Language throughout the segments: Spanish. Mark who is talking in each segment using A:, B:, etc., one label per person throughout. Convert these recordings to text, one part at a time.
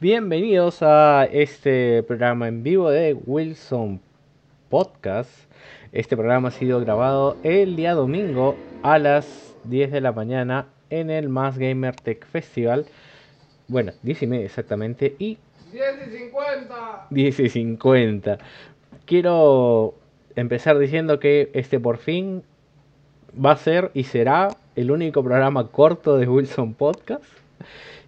A: Bienvenidos a este programa en vivo de Wilson Podcast. Este programa ha sido grabado el día domingo a las 10 de la mañana en el Más Gamer Tech Festival. Bueno, 10 y media exactamente. Y
B: 10 y 50.
A: 10 y 50. Quiero empezar diciendo que este por fin va a ser y será el único programa corto de Wilson Podcast.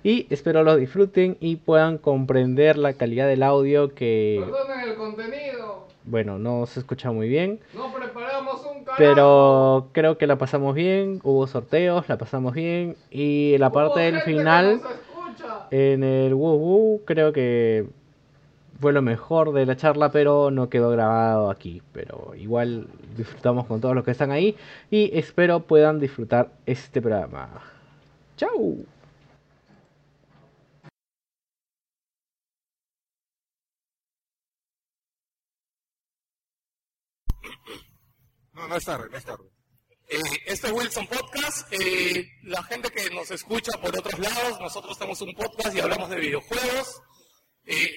A: Y espero lo disfruten y puedan comprender la calidad del audio que,
B: Perdonen el contenido.
A: bueno, no se escucha muy bien.
B: No preparamos un carajo.
A: Pero creo que la pasamos bien, hubo sorteos, la pasamos bien. Y la parte del final, en el Woo Woo, creo que fue lo mejor de la charla, pero no quedó grabado aquí. Pero igual disfrutamos con todos los que están ahí y espero puedan disfrutar este programa. ¡Chao!
C: No, no es tarde, no es tarde.
D: Eh, este es Wilson Podcast. Eh, la gente que nos escucha por otros lados, nosotros tenemos un podcast y hablamos de videojuegos. Eh,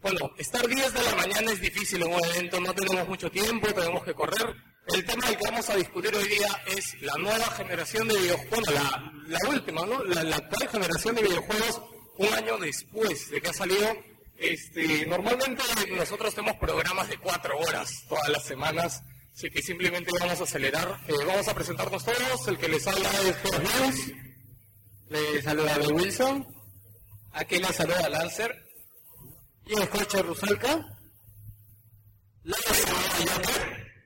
D: bueno, estar 10 de la mañana es difícil en un evento, no tenemos mucho tiempo, tenemos que correr. El tema del que vamos a discutir hoy día es la nueva generación de videojuegos, bueno, la, la última, ¿no? La, la actual generación de videojuegos un año después de que ha salido. Este, normalmente nosotros tenemos programas de cuatro horas todas las semanas, así que simplemente vamos a acelerar. Eh, vamos a presentarnos todos. El que les habla es Jorge News. Les saluda de Wilson. Aquí les saluda Lancer. Y el coche Rusalka.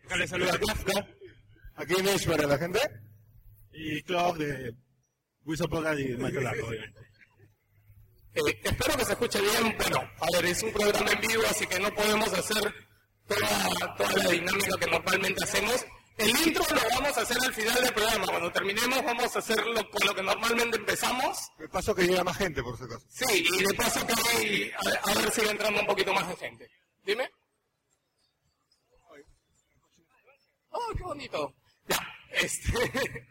D: Acá les saluda Kafka.
C: Aquí Mesh para la gente.
E: Y Club de Wilson Podcast y Michael Largo, obviamente.
D: Eh, espero que se escuche bien. Bueno, a ver, es un programa en vivo, así que no podemos hacer toda, toda la dinámica que normalmente hacemos. El intro lo vamos a hacer al final del programa. Cuando terminemos, vamos a hacerlo con lo que normalmente empezamos.
C: Me paso que llega más gente, por si acaso.
D: Sí, y de paso que hay, a, a ver si va entrando un poquito más de gente. Dime. Oh, qué bonito. Ya, este.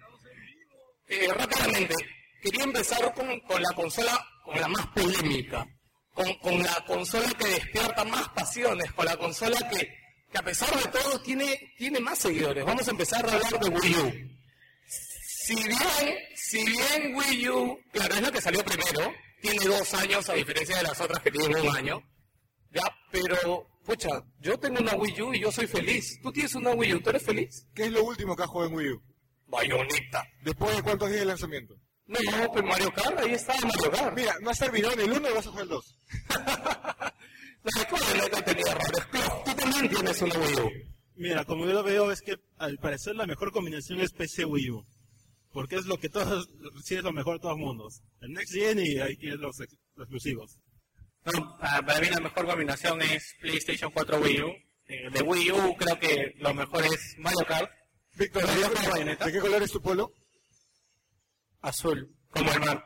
D: eh, rápidamente, quería empezar con, con la consola, con la más polémica. Con, con la consola que despierta más pasiones, con la consola que, que a pesar de todo tiene, tiene más seguidores. Vamos a empezar a hablar de Wii U. Si bien, si bien Wii U, claro, es la que salió primero, tiene dos años a diferencia de las otras que tienen un año, ya, pero, pucha, yo tengo una Wii U y yo soy feliz. ¿Tú tienes una Wii U? ¿Tú eres feliz?
C: ¿Qué es lo último que has jugado en Wii U?
D: Bayonetta.
C: ¿Después de cuántos días de lanzamiento?
D: No, no, pues Mario Kart, ahí está Mario Kart.
C: Mira, no has terminado en el 1 y vas a jugar el 2.
D: La Bayonetta tenía errores. Pero tú también tienes una Wii U.
E: Mira, como yo lo veo, es que al parecer la mejor combinación es PC Wii U. Porque es lo que todos, sí es lo mejor de todos los mundos. El Next Gen y ahí tienes los, ex- los exclusivos.
F: No, para mí la mejor combinación es PlayStation 4 Wii U. Eh, de Wii U creo que lo mejor es Mario Kart,
C: Víctor,
F: Pero
C: ¿de
F: yo
C: qué-
F: juego Bayonetta.
C: ¿de qué color es tu polo?
F: azul, como el mar.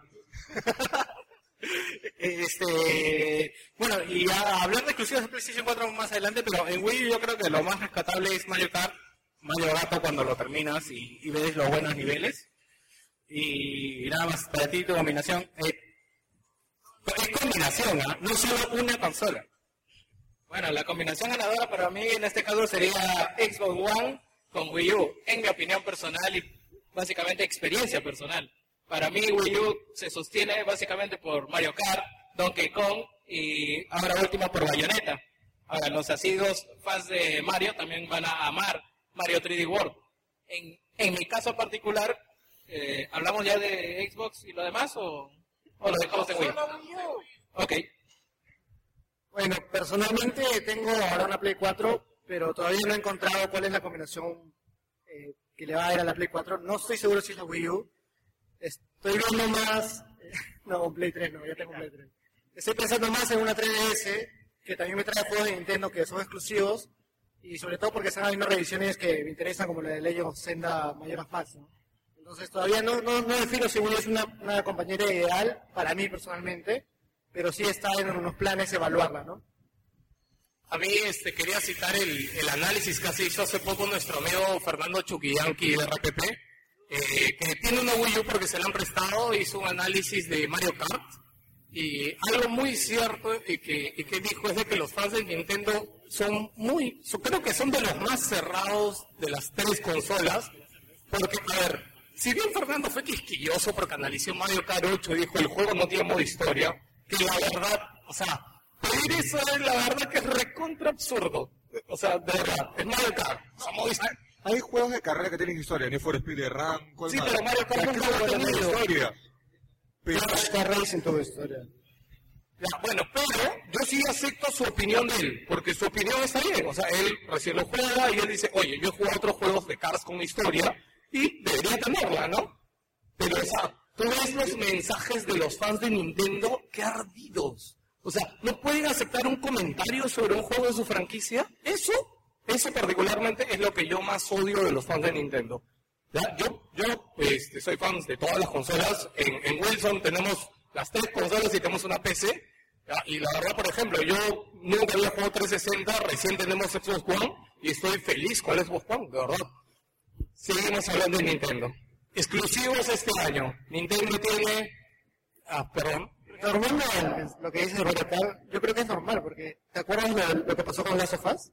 F: este, bueno, y a hablar de exclusivos de PlayStation 4 más adelante, pero en Wii yo creo que lo más rescatable es Mario Kart, Mario Gato cuando lo terminas y, y ves los buenos niveles. Y, nada más, para ti tu combinación. eh, es combinación, ¿ah? no solo una consola. Bueno, la combinación ganadora para mí en este caso sería Xbox One con Wii U, en mi opinión personal y básicamente experiencia personal. Para mí Wii U se sostiene básicamente por Mario Kart, Donkey Kong y ahora último por Bayonetta. Ahora, los asiduos fans de Mario también van a amar Mario 3D World. En, en mi caso particular, eh, ¿hablamos ya de Xbox y lo demás o, o lo dejamos en Wii? Ok.
G: Bueno, personalmente tengo ahora una Play 4, pero todavía no he encontrado cuál es la combinación eh, que le va a dar a la Play 4. No estoy seguro si es la Wii U. Estoy viendo más... no, Play 3 no, ya tengo Play 3. Estoy pensando más en una 3DS, que también me trae juegos de Nintendo que son exclusivos, y sobre todo porque están habiendo revisiones que me interesan, como la de Legend of Zelda ¿no? Entonces todavía no, no, no defino si es una, una compañera ideal para mí personalmente, pero sí está en unos planes evaluarla, ¿no?
D: A mí este, quería citar el, el análisis que se hizo hace poco nuestro amigo Fernando Chuquillanqui de RPP, eh, que tiene una Wii U porque se la han prestado, hizo un análisis de Mario Kart Y algo muy cierto y que, y que dijo es de que los fans de Nintendo son muy, creo que son de los más cerrados de las tres consolas, porque, a ver, si bien Fernando fue quisquilloso porque analizó Mario Kart 8 y dijo el juego no tiene modo historia, que la verdad, o sea, pedir eso es la verdad que es recontra absurdo. O sea, de verdad, es Mario Kart, o sea, modo.
C: Hay juegos de carrera que tienen historia, Need for Speed Run, ¿cuál
D: Sí, pero Mario Kart nunca
C: tiene
D: tenido.
C: historia. Pero
G: Star Racing tuvo historia.
D: Ya, bueno, pero yo sí acepto su opinión de él, porque su opinión está bien. O sea, él recién lo juega y él dice, oye, yo he jugado otros juegos de Cars con historia y debería tenerla, ¿no? Pero, o sea, tú ves los mensajes de los fans de Nintendo, qué ardidos. O sea, ¿no pueden aceptar un comentario sobre un juego de su franquicia? Eso, eso particularmente es lo que yo más odio de los fans de Nintendo. Yo, yo este, soy fan de todas las consolas. En, en Wilson tenemos las tres consolas y tenemos una PC. Y la verdad, por ejemplo, yo nunca había jugado 360, recién tenemos Xbox One y estoy feliz con Xbox One, de verdad. Seguimos hablando de Nintendo. Exclusivos este año. Nintendo tiene... Ah, perdón.
G: Normal lo que dice Kart, yo creo que es normal, porque ¿te acuerdas lo, lo que pasó con Last of Us?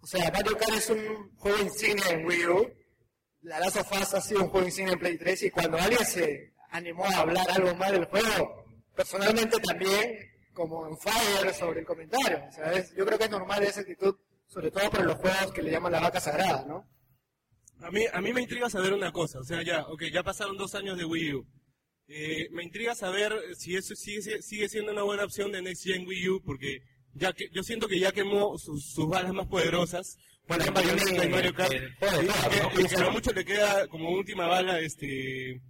G: O sea, Mario Kart es un juego insignia en Wii U, la Last of Us ha sido un juego insignia en Play 3, y cuando alguien se animó a hablar algo más del juego, personalmente también, como en Fire, sobre el comentario, o sea, es- yo creo que es normal esa actitud, sobre todo para los juegos que le llaman la vaca sagrada, ¿no?
H: A mí, a mí me intriga saber una cosa, o sea, ya, ok, ya pasaron dos años de Wii U. Eh, me intriga saber si eso sigue, sigue siendo una buena opción de Next Gen Wii U, porque ya que, yo siento que ya quemó sus, sus balas más poderosas.
I: Bueno,
H: en y Mario Kart. Y que a lo mucho le queda como última bala este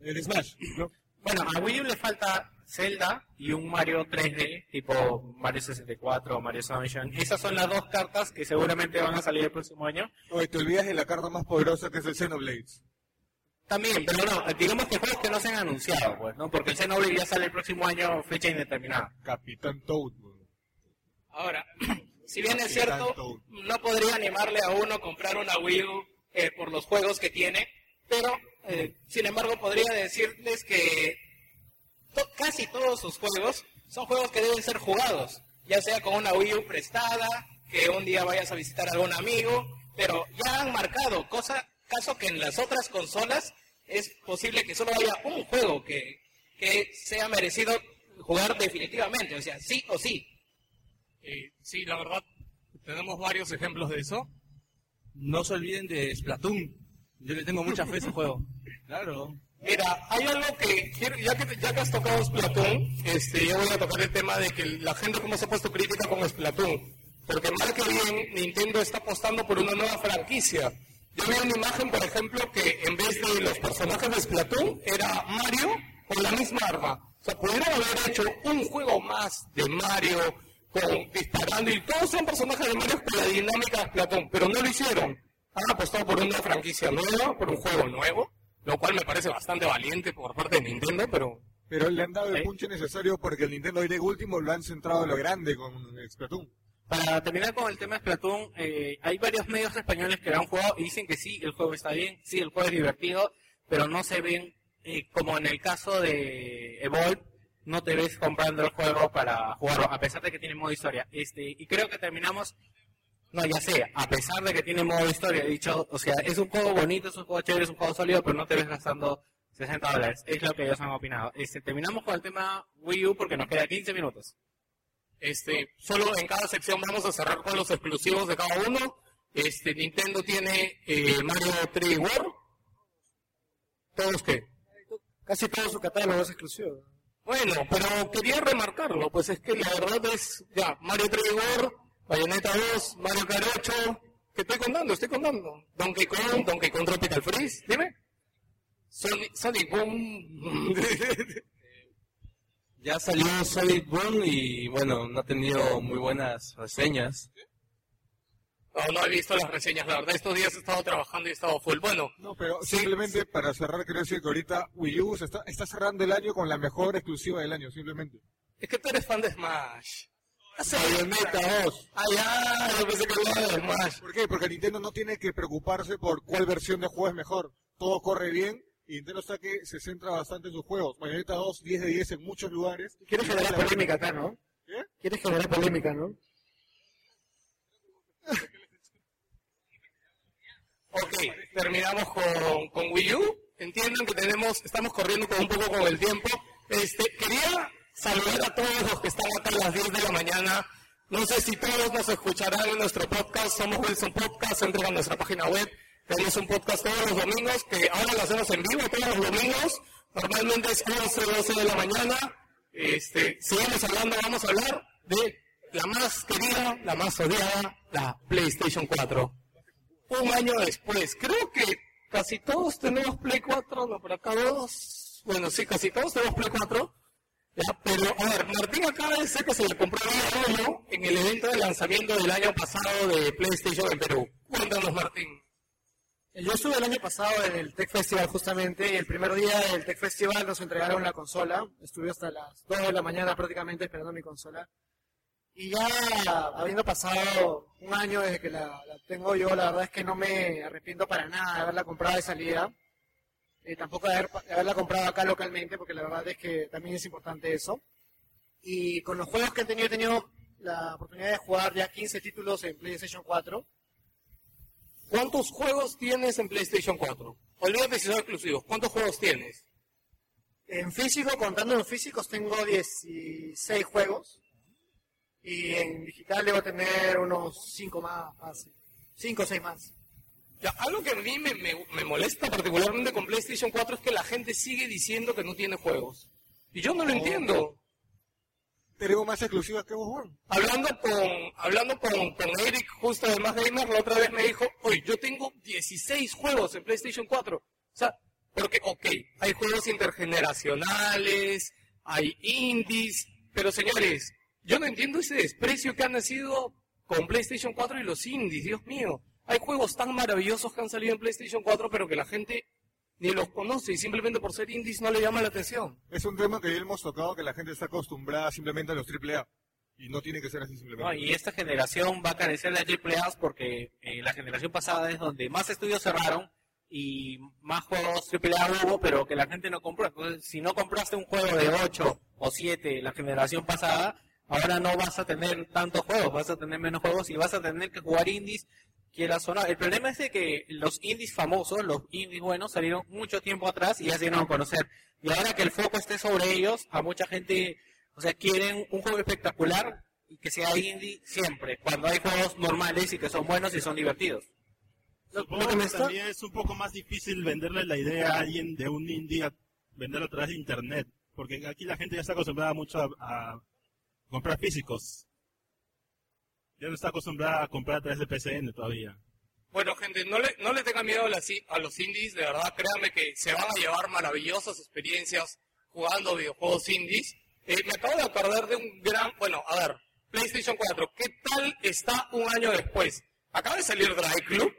H: el Smash, ¿no?
I: Bueno, a Wii U le falta Zelda y un Mario 3D, tipo Mario 64 o Mario Sunshine. Esas son las dos cartas que seguramente van a salir el próximo año.
C: Oye, te olvidas de la carta más poderosa que es el Xenoblades.
I: También, pero no, digamos que juegos que no se han anunciado, pues, ¿no? Porque el Xenoblade ya sale el próximo año, fecha indeterminada.
C: Capitán Toad.
I: Ahora, si bien es cierto, no podría animarle a uno a comprar una Wii U eh, por los juegos que tiene, pero eh, sin embargo podría decirles que to- casi todos sus juegos son juegos que deben ser jugados, ya sea con una Wii U prestada, que un día vayas a visitar a algún amigo, pero ya han marcado, cosa, caso que en las otras consolas es posible que solo haya un juego que, que sea merecido jugar definitivamente, o sea, sí o sí.
D: Eh, sí, la verdad, tenemos varios ejemplos de eso.
J: No se olviden de Splatoon. Yo le tengo mucha fe a ese juego. Claro.
D: Mira, hay algo que, quiero- ya que, ya que has tocado Splatoon, este, yo voy a tocar el tema de que la gente como se ha puesto crítica con Splatoon. Porque mal que bien, Nintendo está apostando por una nueva franquicia. Yo vi una imagen, por ejemplo, que en vez de los personajes de Splatoon, era Mario con la misma arma. O sea, pudieron haber hecho un juego más de Mario, con disparando, y todos son personajes de Mario con la dinámica de Splatoon, pero no lo hicieron. Han apostado por una franquicia nueva, por un juego nuevo, lo cual me parece bastante valiente por parte de Nintendo, pero
C: Pero le han dado el
I: ¿Eh?
C: punche necesario porque el Nintendo Direct último lo han centrado en lo grande con Splatoon.
I: Para terminar con el tema de Splatoon, eh, hay varios medios españoles que lo han jugado y dicen que sí, el juego está bien, sí, el juego es divertido, pero no se ven, eh, como en el caso de Evolve, no te ves comprando el juego para jugarlo, a pesar de que tiene modo historia. Este, y creo que terminamos, no, ya sé, a pesar de que tiene modo historia, he dicho, o sea, es un juego bonito, es un juego chévere, es un juego sólido, pero no te ves gastando 60 dólares. Es lo que ellos han opinado. Este, terminamos con el tema Wii U porque nos queda 15 minutos.
D: Este, solo en cada sección vamos a cerrar con los exclusivos de cada uno. Este, Nintendo tiene eh, Mario 3D World. ¿Todos qué?
G: Casi todo su catálogo es exclusivo.
D: Bueno, pero quería remarcarlo, pues es que la verdad es, ya, Mario 3D World, Bayonetta 2, Mario 8, ¿qué estoy contando? Estoy contando. Donkey Kong, Donkey Kong Tropical Freeze, dime. Sonic, Sonic Boom.
J: Ya salió Sonic Boom y bueno, no ha tenido muy buenas reseñas.
D: No, no he visto las reseñas, la verdad, estos días he estado trabajando y he estado full. Bueno,
C: No, pero
D: Sí,
C: simplemente para cerrar, quiero decir que ahorita Wii U se está, está cerrando el año con la mejor exclusiva del año, simplemente.
D: es que tú eres fan de Smash.
C: Bayonetta 2.
D: Ah, ya, yo pensé que hablaba de Smash.
C: ¿Por qué? Porque Nintendo no tiene que preocuparse por cuál versión de juego es mejor. Todo corre bien y Nintendo está que se centra bastante en sus juegos. Bayonetta 2, 10 de 10 en muchos lugares.
G: Quieres generar polémica acá, ¿no?
C: ¿Qué?
G: Quieres generar polémica, ¿no?
D: Ok, terminamos con, con Wii U. Entiendan que tenemos, estamos corriendo con un poco con el tiempo. Este, quería saludar a todos los que están acá a las 10 de la mañana. No sé si todos nos escucharán en nuestro podcast. Somos Wilson Podcast. Entren a nuestra página web. Tenemos un podcast todos los domingos, que ahora lo hacemos en vivo todos los domingos. Normalmente es 11 o 12 de la mañana. Este, seguimos hablando, vamos a hablar de la más querida, la más odiada, la PlayStation 4 un año después. Creo que casi todos tenemos Play 4, no, por acá dos. Bueno, sí, casi todos tenemos Play 4. Ya, pero, a ver, Martín acaba de decir que se le compró el uno en el evento de lanzamiento del año pasado de PlayStation en Perú. Cuéntanos, Martín.
G: Yo estuve el año pasado en el Tech Festival justamente y el primer día del Tech Festival nos entregaron la consola. Estuve hasta las 2 de la mañana prácticamente esperando mi consola. Y ya habiendo pasado un año desde que la, la tengo yo, la verdad es que no me arrepiento para nada de haberla comprado de salida. Eh, tampoco de, haber- de haberla comprado acá localmente, porque la verdad es que también es importante eso. Y con los juegos que he tenido, he tenido la oportunidad de jugar ya 15 títulos en PlayStation 4.
D: ¿Cuántos juegos tienes en PlayStation 4? Olvídate si son exclusivos. ¿Cuántos juegos tienes?
G: En físico, contando en físicos, tengo 16 juegos. Y en digital debo tener unos 5 más, fácil. 5 o 6 más.
D: Ya, algo que a mí me, me- me molesta particularmente con PlayStation 4 es que la gente sigue diciendo que no tiene juegos. Y yo no lo entiendo.
C: Tenemos más exclusivas que vos, Juan.
D: Hablando con, hablando con, con Eric, justo de Más Gamer, la otra vez me dijo, oye, yo tengo 16 juegos en PlayStation 4. O sea, porque, ok, hay juegos intergeneracionales, hay indies, pero señores, yo no entiendo ese desprecio que han nacido con PlayStation 4 y los indies, Dios mío. Hay juegos tan maravillosos que han salido en PlayStation 4, pero que la gente ni los conoce y simplemente por ser indies no le llama la atención.
C: Es un tema que ya hemos tocado que la gente está acostumbrada simplemente a los AAA. Y no tiene que ser así simplemente.
I: No, y esta generación va a carecer de AAA porque eh, la generación pasada es donde más estudios cerraron y más juegos AAA hubo, pero que la gente no compró. Entonces, si no compraste un juego de 8 o 7 la generación pasada, ahora no vas a tener tantos juegos, vas a tener menos juegos y vas a tener que jugar indies, quieras o no. El problema es de que los indies famosos, los indies buenos, salieron mucho tiempo atrás y ya se dieron a conocer. Y ahora que el foco esté sobre ellos, a mucha gente, o sea, quieren un juego espectacular y que sea indie siempre, cuando hay juegos normales y que son buenos y son divertidos.
E: Supongo que también es un poco más difícil venderle la idea a alguien de un indie, a venderlo a través de internet, porque aquí la gente ya está acostumbrada mucho a, a comprar físicos. Ya no está acostumbrada a comprar a través de PCN todavía.
D: Bueno, gente, no le, no le tengan miedo a, los indies, de verdad, créanme que se van a llevar maravillosas experiencias jugando videojuegos indies. Eh, me acabo de acordar de un gran, bueno, a ver, PlayStation 4, ¿qué tal está un año después? Acaba de salir Drive Club,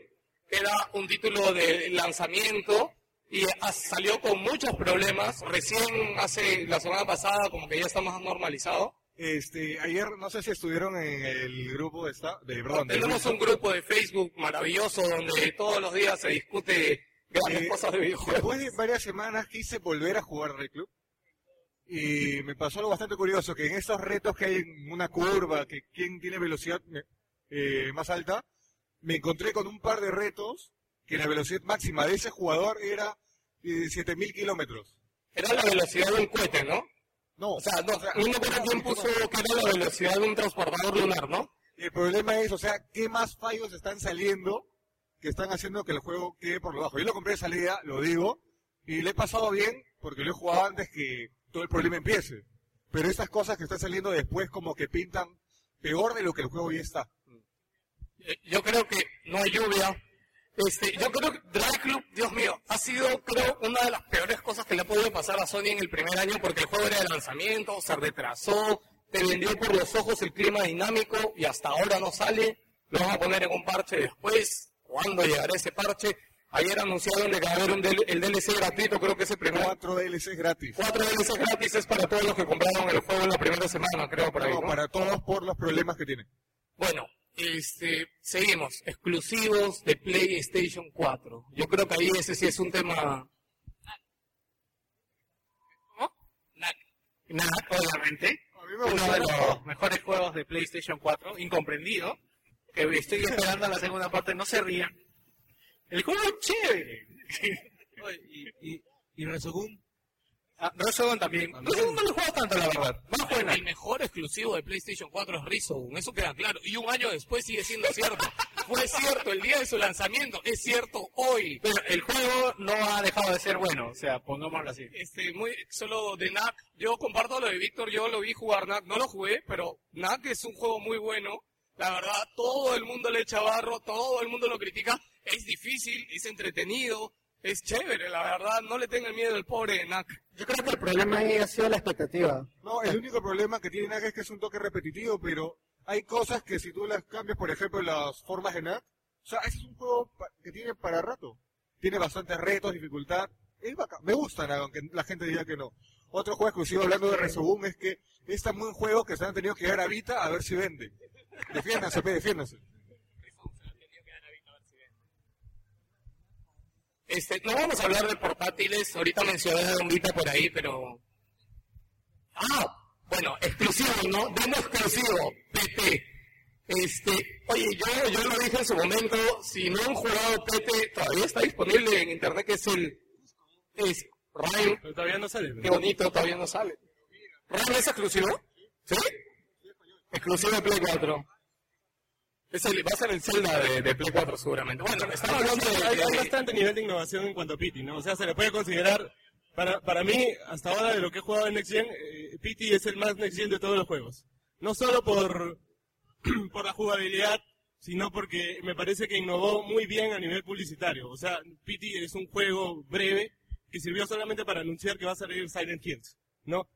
D: era un título de lanzamiento y salió con muchos problemas. Recién hace la semana pasada como que ya está más normalizado.
C: Este, ayer no sé si estuvieron en el grupo de esta, de, perdón,
D: Tenemos un grupo de Facebook maravilloso donde todos los días se discute grandes
C: Eh,
D: cosas de videojuegos.
C: Después de varias semanas quise volver a jugar Red Club. Y me pasó algo bastante curioso, que en estos retos que hay en una curva, que quién tiene velocidad eh, más alta, me encontré con un par de retos que la velocidad máxima de ese jugador era eh, 7000 kilómetros.
D: Era la velocidad de un cohete, ¿no?
C: No,
D: O sea, no, no me acuerdo quién puso que era la velocidad de un transportador lunar, ¿no?
C: El problema es, o sea, ¿qué más fallos están saliendo que están haciendo que el juego quede por lo bajo? Yo lo compré de salida, lo digo, y le he pasado bien porque lo he jugado antes que todo el problema empiece. Pero estas cosas que están saliendo después como que pintan peor de lo que el juego ya está.
D: Eh, Yo creo que no hay lluvia. Este, yo creo que Drive Club, Dios mío, ha sido, creo, una de las peores cosas que le ha podido pasar a Sony en el primer año porque el juego era de lanzamiento, se retrasó, te vendió por los ojos el clima dinámico y hasta ahora no sale. Lo van a poner en un parche después. ¿Cuándo llegará ese parche? Ayer anunciaron que va a haber un el DLC gratuito, creo que es el primer.
C: Cuatro DLC gratis.
D: Cuatro DLC gratis es para todos los que compraron el juego en la primera semana, creo, por ahí.
C: No,
D: ¿no?
C: para todos por los problemas que tiene.
D: Bueno, este, seguimos, exclusivos de PlayStation 4. Yo creo que ahí ese sí es un tema...
I: ¿Cómo?
C: NAC, NAC obviamente.
I: Uno de los mejores juegos de PlayStation 4, incomprendido, que estoy esperando la segunda parte, no se rían. El juego es chévere.
J: y, y, y
I: Ah, Resogun también. Resogun no lo juego tanto, la verdad. Más buena.
D: El mejor exclusivo de PlayStation 4 es Resogun, eso queda claro. Y un año después sigue siendo cierto. Fue cierto el día de su lanzamiento, es cierto hoy.
I: Pero el juego no ha dejado de ser bueno, o sea, pongámoslo así.
D: Este, muy, solo de NAC, yo comparto lo de Víctor, yo lo vi jugar NAC, no lo jugué, pero NAC es un juego muy bueno. La verdad, todo el mundo le echa barro, todo el mundo lo critica. Es difícil, es entretenido, es chévere, la verdad. No le tengan miedo al pobre NAC.
G: Yo creo que el problema ahí ha sido la expectativa.
C: No, el único problema que tiene NAC es que es un toque repetitivo, pero hay cosas que si tú las cambias, por ejemplo, las formas de NAC, o sea, ese es un juego que tiene para rato. Tiene bastantes retos, dificultad. Es bacán. Me gusta NAC, aunque la gente diga que no. Otro juego exclusivo hablando de Resogun es que es tan buen juego que se han tenido que llevar a Vita a ver si vende. Defiéndanse, pe, defiéndanse.
D: Este, no vamos a hablar de portátiles, ahorita mencioné un Vita por ahí, pero... Ah, bueno, exclusivo, ¿no? Demo exclusivo, PT. Este, oye, yo, yo lo dije en su momento, si no han jugado PT, todavía está disponible en internet, que es el... Es Rhyme,
H: Pero todavía no sale.
D: qué bonito, todavía no sale. ¿Rhyme es exclusivo? ¿Sí? Exclusivo de Play 4. Es el, va a ser el Zelda de, de Play 4 seguramente. Bueno, están hablando de...
H: Hay, bastante nivel de innovación en cuanto a Pity, ¿no? O sea, se le puede considerar, para, para mí, hasta ahora de lo que he jugado en Next Gen, eh, Pity es el más Next Gen de todos los juegos. No solo por, por la jugabilidad, sino porque me parece que innovó muy bien a nivel publicitario. O sea, Pity es un juego breve que sirvió solamente para anunciar que va a salir Silent Hills, ¿no?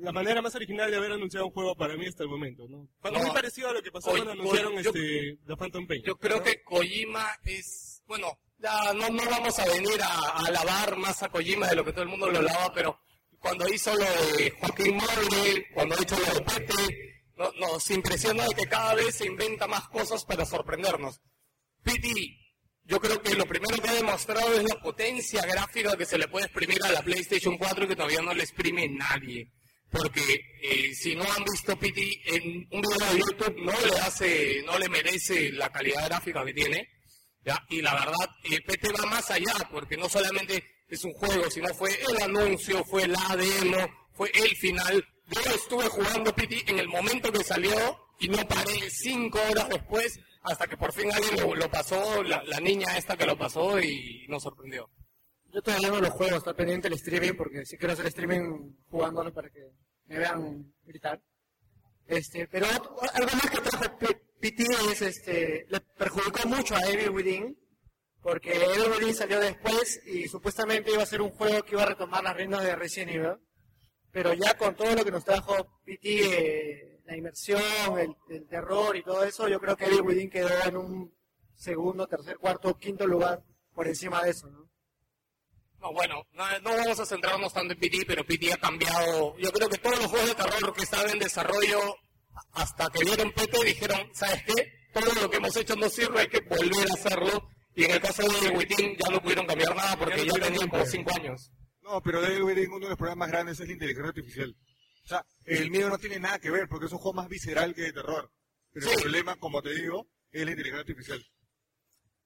H: La manera más original de haber anunciado un juego para mí hasta el momento, ¿no?
D: No.
H: muy parecido a lo que pasó cuando anunciaron
D: yo-
H: este, The Phantom Pain.
D: Yo creo
H: ¿no?
D: que Kojima es, bueno, ya no, no vamos a venir a, a alabar más a Kojima de lo que todo el mundo lo alaba, pero cuando hizo lo de Joaquín Morley, cuando hizo lo de Pete, no- nos impresiona de que cada vez se inventa más cosas para sorprendernos. Piti, yo creo que lo primero que ha demostrado es la potencia gráfica que se le puede exprimir a la PlayStation 4 y que todavía no le exprime nadie. Porque eh, si no han visto Pity en un video de YouTube, no le hace, no le merece la calidad gráfica que tiene. ¿ya? Y la verdad, eh, PT va más allá, porque no solamente es un juego, sino fue el anuncio, fue la demo, fue el final. Yo estuve jugando Pity en el momento que salió y no paré cinco horas después hasta que por fin alguien lo, lo pasó, la, la niña esta que lo pasó y nos sorprendió.
G: Yo todavía no lo juego, está pendiente el streaming porque sí quiero hacer streaming jugándolo para que me vean gritar. Este, pero algo más que trajo PT es este, le perjudicó mucho a Evil Within porque Evil Within salió después y supuestamente iba a ser un juego que iba a retomar las reinas de Resident Evil. Pero ya con todo lo que nos trajo PT, eh, la inmersión, el, el terror y todo eso, yo creo que Evil Within quedó en un segundo, tercer, cuarto, quinto lugar por encima de eso, ¿no?
D: No, bueno, no, no vamos a centrarnos tanto en PT, pero PT ha cambiado. Yo creo que todos los juegos de terror que estaban en desarrollo, hasta que vieron PT, dijeron, ¿sabes qué? Todo lo que hemos hecho no sirve, hay que volver a hacerlo. Y en el caso de Within ya no pudieron cambiar nada porque ya, tenían como 5 años.
C: No, pero Devil Within, uno de los problemas más grandes es la inteligencia artificial. O sea, el miedo no tiene nada que ver porque es un juego más visceral que de terror. Pero el problema, como te digo, es la inteligencia artificial.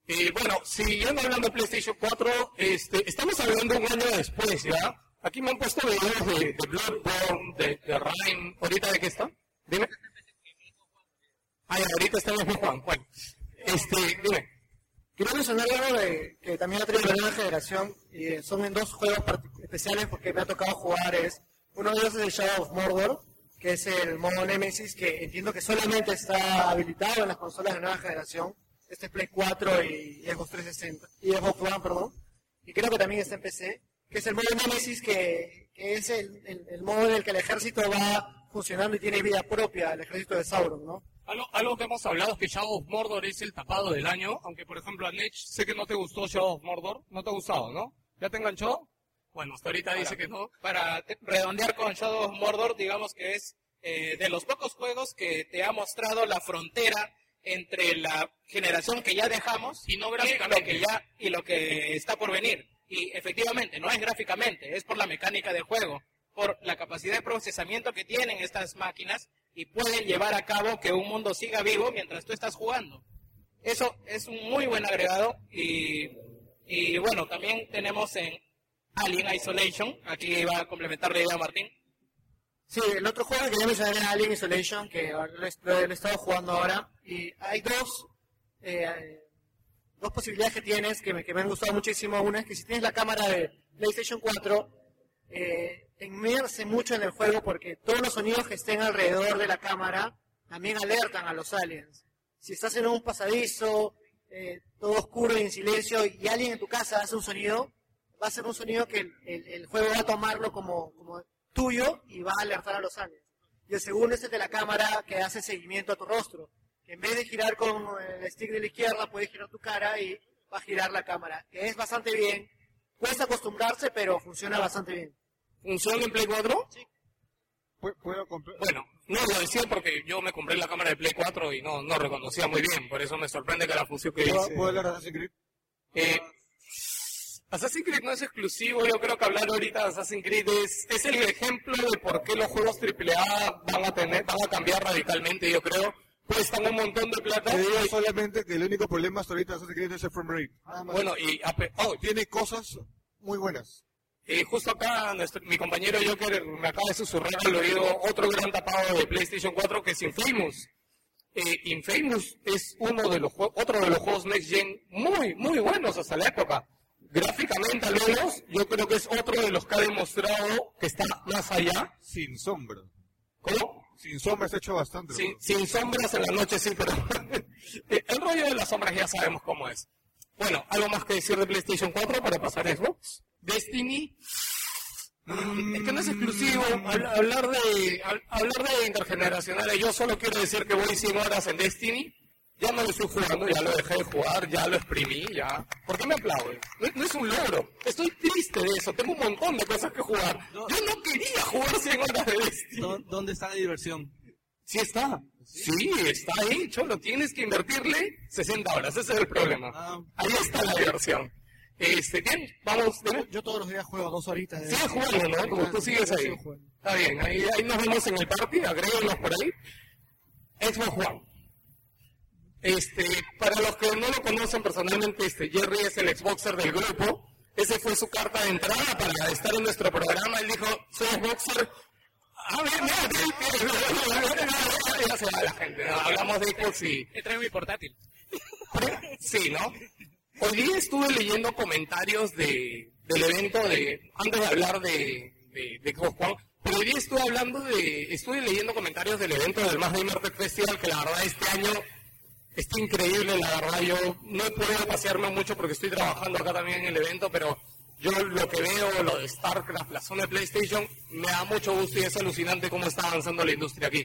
D: Eh, bueno, siguiendo hablando de PlayStation 4, este, estamos hablando un año después, ¿ya? Aquí me han puesto videos de, de Bloodborne, de, de Rhyme. ¿Ahorita de qué está? Dime. Ya, ahorita está en Juan. Bueno, este, dime.
G: Quiero mencionar algo de, que también ha traído la nueva generación y eh, son dos juegos especiales porque me ha tocado jugar. es Uno de ellos es el Shadow of Mordor, que es el modo Nemesis que entiendo que solamente está habilitado en las consolas de nueva generación. Este es Play 4 y Xbox 360 y Xbox One, perdón. Y creo que también está en PC, que es el modo Nemesis que, que es el, el- el modo en el que el ejército va funcionando y tiene vida propia, el ejército de Sauron, ¿no?
D: Algo, algo que hemos hablado es que Shadow of Mordor es el tapado del año, aunque por ejemplo a Nech sé que no te gustó Shadow of Mordor, no te ha gustado, ¿no? ¿Ya te enganchó? Bueno, hasta ahorita dice que no.
I: Para redondear con Shadow of Mordor, digamos que es eh, de los pocos juegos que te ha mostrado la frontera entre la generación que ya dejamos
D: Y no
I: lo que ya y lo que está por venir. Y efectivamente, no es gráficamente, es por la mecánica del juego.
F: por la capacidad de procesamiento que tienen estas máquinas y pueden llevar a cabo que un mundo siga vivo mientras tú estás jugando. Eso es un muy buen agregado y, y bueno, también tenemos en Alien Isolation, aquí va a complementar la idea Martín,
G: Sí, el otro juego que quería mencionar era Alien Isolation, que lo, he- estado jugando ahora. Y hay dos, eh, dos posibilidades que tienes que me, que me han gustado muchísimo. Una es que si tienes la cámara de PlayStation 4, eh, mucho en el juego porque todos los sonidos que estén alrededor de la cámara también alertan a los aliens. Si estás en un pasadizo, eh, todo oscuro y en silencio, y alguien en tu casa hace un sonido, va a ser un sonido que el, el- el juego va a tomarlo como, como tuyo y va a alertar a los aliens. Y el segundo es el de la cámara que hace seguimiento a tu rostro. Que en vez de girar con el stick de la izquierda, puedes girar tu cara y va a girar la cámara. Que es bastante bien. Cuesta acostumbrarse, pero funciona bastante bien.
D: ¿Funciona en Play 4?
C: ¿Puedo comprar?
D: Bueno, no lo decía porque yo me compré la cámara de Play 4 y no, no reconocía muy bien, por eso me sorprende que la función que
C: ¿Puedo,
D: dice.
C: puedo hablar de Assassin's Creed?
D: Eh, Assassin's Creed no es exclusivo, yo creo que hablar ahorita de Assassin's Creed es, es el ejemplo de por qué los juegos AAA van a tener, van a cambiar radicalmente, yo creo. Cuestan un montón de plata.
C: Te digo solamente que el único problema hasta ahorita de Assassin's Creed es el frame rate. Más.
D: Bueno, y oh,
C: tiene cosas muy buenas.
D: Eh, justo acá nuestro- mi compañero Joker me acaba de susurrar al oído otro gran tapado de PlayStation 4 que es Infamous. Eh, Infamous es uno de los jue- otro de los juegos Next Gen muy, muy buenos hasta la época. Gráficamente al menos, yo creo que es otro de los que ha demostrado que está más allá.
C: Sin sombra.
D: ¿Cómo?
C: Sin sombra se ha hecho bastante.
D: Sin, sin sombras en la noche, sí, pero el rollo de las sombras ya sabemos cómo es. Bueno, ¿algo más que decir de PlayStation 4 para pasar a Xbox? Destiny. Mm, Es que no es exclusivo. Hab- Hablar de, hab- hablar de intergeneracionales, yo solo quiero decir que voy 100 horas en Destiny. Ya no lo estoy jugando, ya lo dejé de jugar, ya lo exprimí, ya. ¿Por qué me aplauden? No, no es un logro. Estoy triste de eso. Tengo un montón de cosas que jugar. Yo no quería jugar 100 horas de Destiny.
J: ¿Dó- ¿Dónde está la diversión?
D: Sí está. Sí, está ahí, Cholo. Tienes que invertirle 60 horas. Ese es el problema. Ahí está la diversión. Este, bien, vamos. dime.
G: Yo todos los días juego dos horitas. de-
D: Sigues jugando, ¿no? Como tú sigues ahí. Está bien, ahí, ahí nos vemos en el party. Agréguenos por ahí. Xbox One. Este, para los que no lo conocen personalmente, este, Jerry es el Xboxer del grupo. Ese fue su carta de entrada para estar en nuestro programa. Él dijo, soy Xboxer. Ah, bien, bien, bien, bien. Ya se va la gente. ¿no? Hablamos de Xbox y...
F: He traído mi portátil.
D: Sí, ¿no? Hoy día estuve leyendo comentarios de, del evento de, antes de hablar de, de, de Xbox One, pero hoy día estuve hablando de, estuve leyendo comentarios del evento del Más Gamer Festival, que la verdad este año está increíble, la verdad yo no he podido pasearme mucho porque estoy trabajando acá también en el evento, pero yo lo que veo, lo de StarCraft, la zona de PlayStation, me da mucho gusto y es alucinante cómo está avanzando la industria aquí.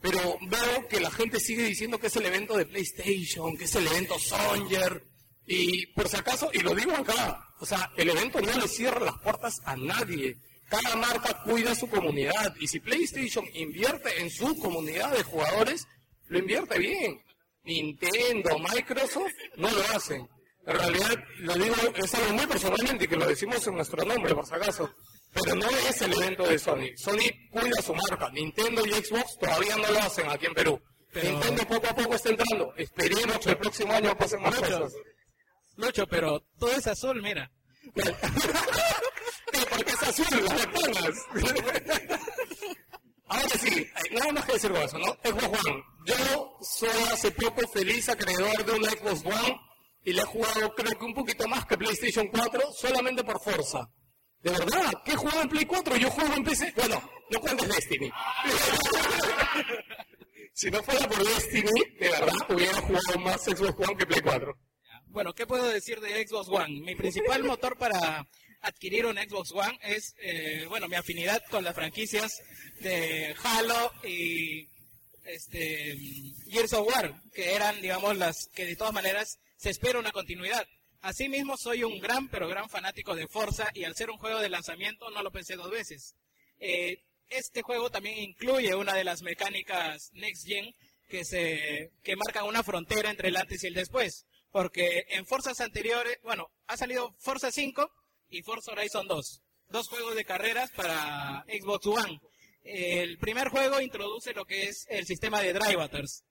D: Pero veo que la gente sigue diciendo que es el evento de PlayStation, que es el evento Songer. Y por si acaso, y lo digo acá, o sea, el evento no le cierra las puertas a nadie. Cada marca cuida su comunidad. Y si PlayStation invierte en su comunidad de jugadores, lo invierte bien. Nintendo, Microsoft, no lo hacen. En realidad, lo digo, es algo muy personalmente, que lo decimos en nuestro nombre, por si acaso. Pero no es el evento de Sony. Sony cuida su marca. Nintendo y Xbox todavía no lo hacen aquí en Perú. Nintendo poco a poco está entrando. Esperemos que el próximo año pasen más
F: Lucho,
D: cosas.
F: Lucho, pero todo es azul, mira.
D: Porque es azul las. Ahora sí, nada más que decir con eso, ¿no? Xbox One. Yo soy hace poco feliz acreedor de una Xbox One y le he jugado creo que un poquito más que PlayStation 4 solamente por Forza. De verdad, ¿qué jugado en Play 4? Yo juego en PC. Bueno, no cuentes Destiny. si no fuera por Destiny, de verdad hubiera jugado más Xbox One que Play 4.
F: Bueno, ¿qué puedo decir de Xbox One? Mi principal motor para adquirir un Xbox One es, eh, bueno, mi afinidad con las franquicias de Halo y este Gears of War, que eran, digamos, las que de todas maneras se espera una continuidad. Asimismo, soy un gran, pero gran fanático de Forza y al ser un juego de lanzamiento no lo pensé dos veces. Eh, este juego también incluye una de las mecánicas Next Gen que se que marcan una frontera entre el antes y el después, porque en Forzas anteriores, bueno, ha salido Forza 5 y Forza Horizon 2. dos juegos de carreras para Xbox One. El primer juego introduce lo que es el sistema de Drive Batters.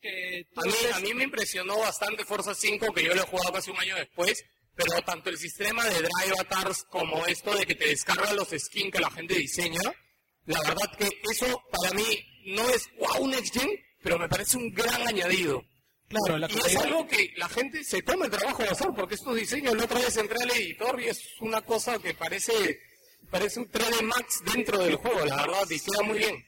F: Que
D: A mí, a mí me impresionó bastante Forza 5, que yo lo he jugado casi un año después, pero tanto el sistema de Drive Avatars como esto de que te descarga los skins que la gente diseña, la verdad que eso para mí no es wow next gen, pero me parece un gran añadido.
F: Claro, la
D: y es algo que la gente se toma el trabajo de hacer, porque estos diseños, la otra vez entré al editor y es una cosa que parece, parece un 3D Max dentro del juego, la verdad, y queda muy bien.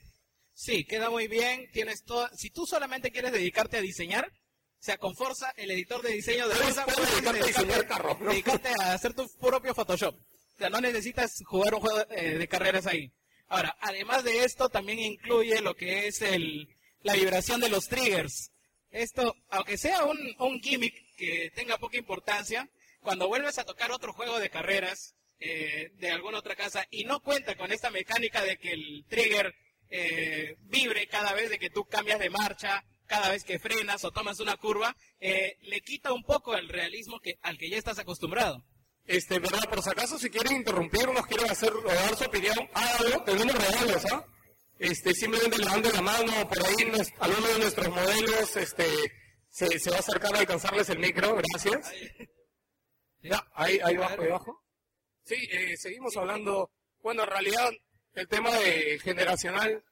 F: Sí, queda muy bien. Tienes todo. Si tú solamente quieres dedicarte a diseñar, o sea, con Forza, el editor de diseño de Forza,
D: puedes dedicarte a diseñar carros, ¿no?
F: dedicarte a hacer tu propio Photoshop. O sea, no necesitas jugar un juego eh, de carreras ahí. Ahora, además de esto, también incluye lo que es el, la vibración de los triggers. Esto, aunque sea un, un gimmick que tenga poca importancia, cuando vuelves a tocar otro juego de carreras eh, de alguna otra casa y no cuenta con esta mecánica de que el trigger eh, vibre cada vez de que tú cambias de marcha, cada vez que frenas o tomas una curva, eh, le quita un poco el realismo que, al que ya estás acostumbrado.
D: Este, verdad, por si acaso, si quieren interrumpir o nos quieren hacer o dar su opinión, háganlo, tenemos regalos, ¿ah? Este, simplemente levanten la mano, por ahí nos- alguno de nuestros modelos, este, se, se va a acercar a alcanzarles el micro, gracias. Ya, ahí, ahí abajo, ahí abajo. Sí, eh, seguimos hablando, bueno, en realidad, el tema de generacional.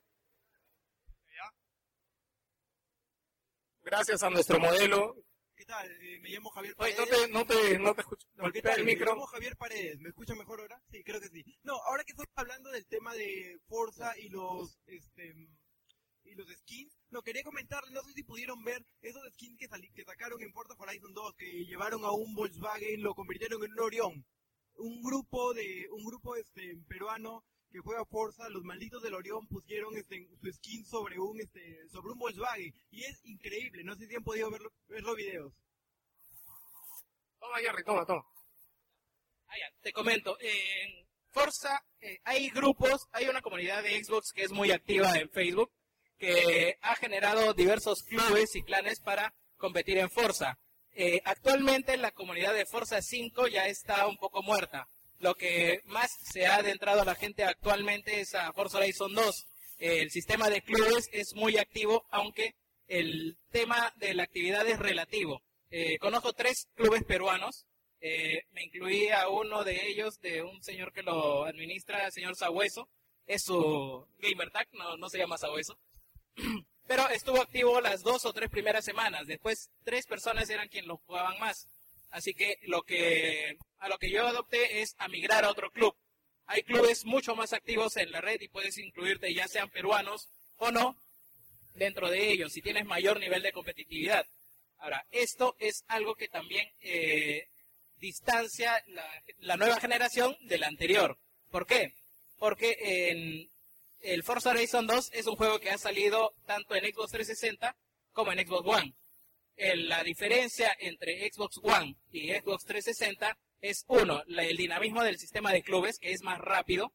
D: Gracias a nuestro modelo.
K: ¿Qué tal? Eh, me llamo Javier
D: Oye,
K: Paredes.
D: no te, no te, no te escucho.
K: No, ¿qué
D: Golpea
K: tal?
D: el
K: Me
D: micro.
K: llamo Javier Paredes. ¿Me escucha mejor ahora? Sí, creo que sí. No, ahora que estamos hablando del tema de Forza y los este y los skins, no quería comentar, no sé si pudieron ver esos skins que, sali- que sacaron en Forza Horizon 2 que llevaron a un Volkswagen, lo convirtieron en un Orión. Un grupo de un grupo este peruano que juega Forza, los malditos del Orión pusieron este su skin sobre un este sobre un Volkswagen y es increíble, no sé si han podido verlo, ver los videos.
D: Toma, Jerry, toma, toma.
F: Ah, ya, te comento, en Forza eh, hay grupos, hay una comunidad de Xbox que es muy activa en Facebook, que ha generado diversos clubes y clanes para competir en Forza. Eh, actualmente la comunidad de Forza 5 ya está un poco muerta. Lo que más se ha adentrado a la gente actualmente es a Forza Horizon 2. Eh, el sistema de clubes es muy activo, aunque el tema de la actividad es relativo. Eh, conozco tres clubes peruanos. Eh, me incluí a uno de ellos, de un señor que lo administra, el señor Sabueso. Es su gamer tag, no se llama Sabueso. Pero estuvo activo las dos o tres primeras semanas. Después, tres personas eran quienes lo jugaban más. Así que lo que a lo que yo adopté es a migrar a otro club. Hay clubes mucho más activos en la red y puedes incluirte ya sean peruanos o no dentro de ellos si tienes mayor nivel de competitividad. Ahora, esto es algo que también eh, distancia la, la nueva generación de la anterior. ¿Por qué? Porque en el Forza Horizon 2 es un juego que ha salido tanto en Xbox 360 como en Xbox One. La diferencia entre Xbox One y Xbox 360 es uno, el dinamismo del sistema de clubes, que es más rápido,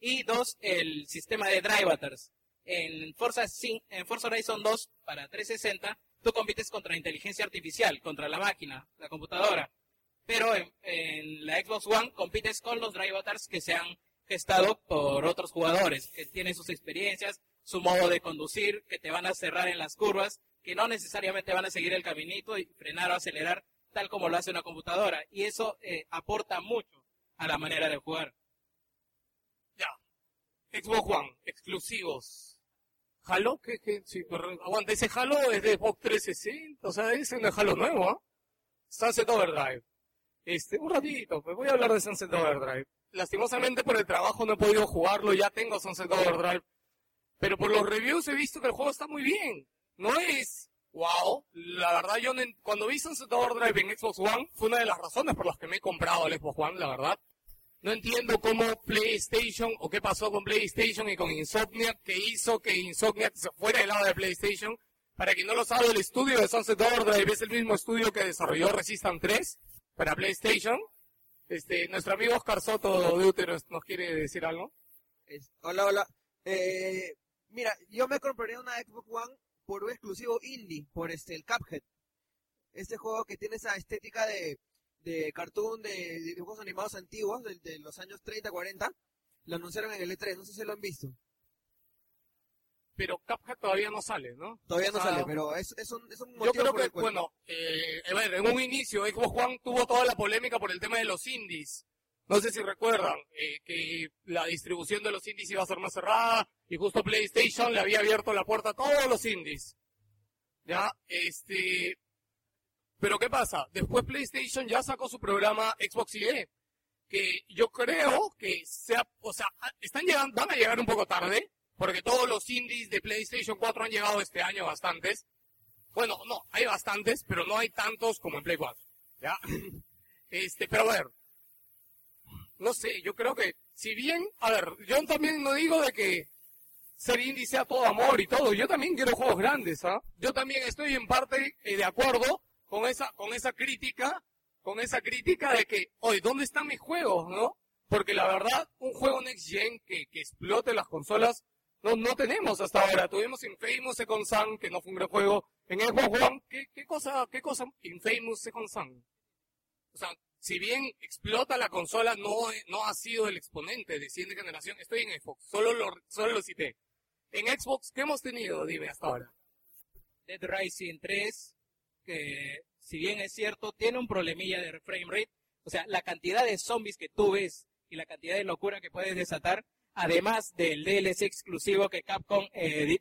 F: y dos, el sistema de drive. En Forza, en Forza Horizon 2 para 360, tú compites contra inteligencia artificial, contra la máquina, la computadora. Pero en, la Xbox One compites con los drive que se han gestado por otros jugadores, que tienen sus experiencias, su modo de conducir, que te van a cerrar en las curvas, que no necesariamente van a seguir el caminito y frenar o acelerar tal como lo hace una computadora. Y eso eh, aporta mucho a la manera de jugar.
D: Ya. Xbox One, exclusivos. Halo, que, que, sí, pero aguanta, ese Halo es de Xbox 360, o sea, es Halo nuevo, ¿ah? Sunset Overdrive. Este, un ratito, pues voy a hablar de Sunset Overdrive. Lastimosamente por el trabajo no he podido jugarlo, ya tengo Sunset Overdrive. Pero por los reviews he visto que el juego está muy bien. No es wow. La verdad, yo no cuando vi Sunset Overdrive en Xbox One, fue una de las razones por las que me he comprado el Xbox One, la verdad. No entiendo cómo PlayStation o qué pasó con PlayStation y con Insomniac que hizo que Insomniac se fuera del lado de PlayStation. Para quien no lo sabe, el estudio de Sunset Overdrive es el mismo estudio que desarrolló Resistance 3 para PlayStation. Este, nuestro amigo Oscar Soto de Uteros nos quiere decir algo.
L: Hola, hola. Eh, mira, yo me compraría una Xbox One por un exclusivo indie, por este, el Cuphead. Este juego que tiene esa estética de, de cartoon de dibujos animados antiguos, de, de los años 30, 40, lo anunciaron en el E3, no sé si lo han visto.
D: Pero Cuphead todavía no sale, ¿no?
L: Todavía no
D: O sea,
L: sale, pero es, es un, es un
D: Yo
L: motivo
D: creo
L: por
D: que,
L: el
D: bueno, eh, a ver, en un inicio, Xbox One tuvo toda la polémica por el tema de los indies. No sé si recuerdan eh, que la distribución de los indies iba a ser más cerrada y justo PlayStation le había abierto la puerta a todos los indies. Ya, este. Pero ¿qué pasa? Después PlayStation ya sacó su programa Xbox IE, que yo creo que sea, o sea, están llegando, van a llegar un poco tarde, porque todos los indies de PlayStation 4 han llegado este año bastantes. Bueno, no, hay bastantes, pero no hay tantos como en Play 4. ¿Ya? Este, pero a ver. No sé, yo creo que, si bien, a ver, yo también no digo de que ser indie sea todo amor y todo. Yo también quiero juegos grandes, ¿ah? Yo también estoy en parte eh, de acuerdo con esa, con esa crítica, con esa crítica de que, oye, ¿dónde están mis juegos, no? Porque la verdad, un juego Next Gen que, que explote las consolas, no, no tenemos hasta ahora. Tuvimos Infamous Second Son, que no fue un gran juego. En Xbox One, ¿qué, cosa, qué cosa Infamous Second Son? O sea, si bien explota la consola, no, no ha sido el exponente de siguiente generación. Estoy en Xbox, solo lo, solo lo cité. En Xbox, ¿qué hemos tenido, dime, hasta ahora?
F: Dead Rising 3, que si bien es cierto, tiene un problemilla de frame rate. O sea, la cantidad de zombies que tú ves y la cantidad de locura que puedes desatar, además del DLC exclusivo que Capcom eh,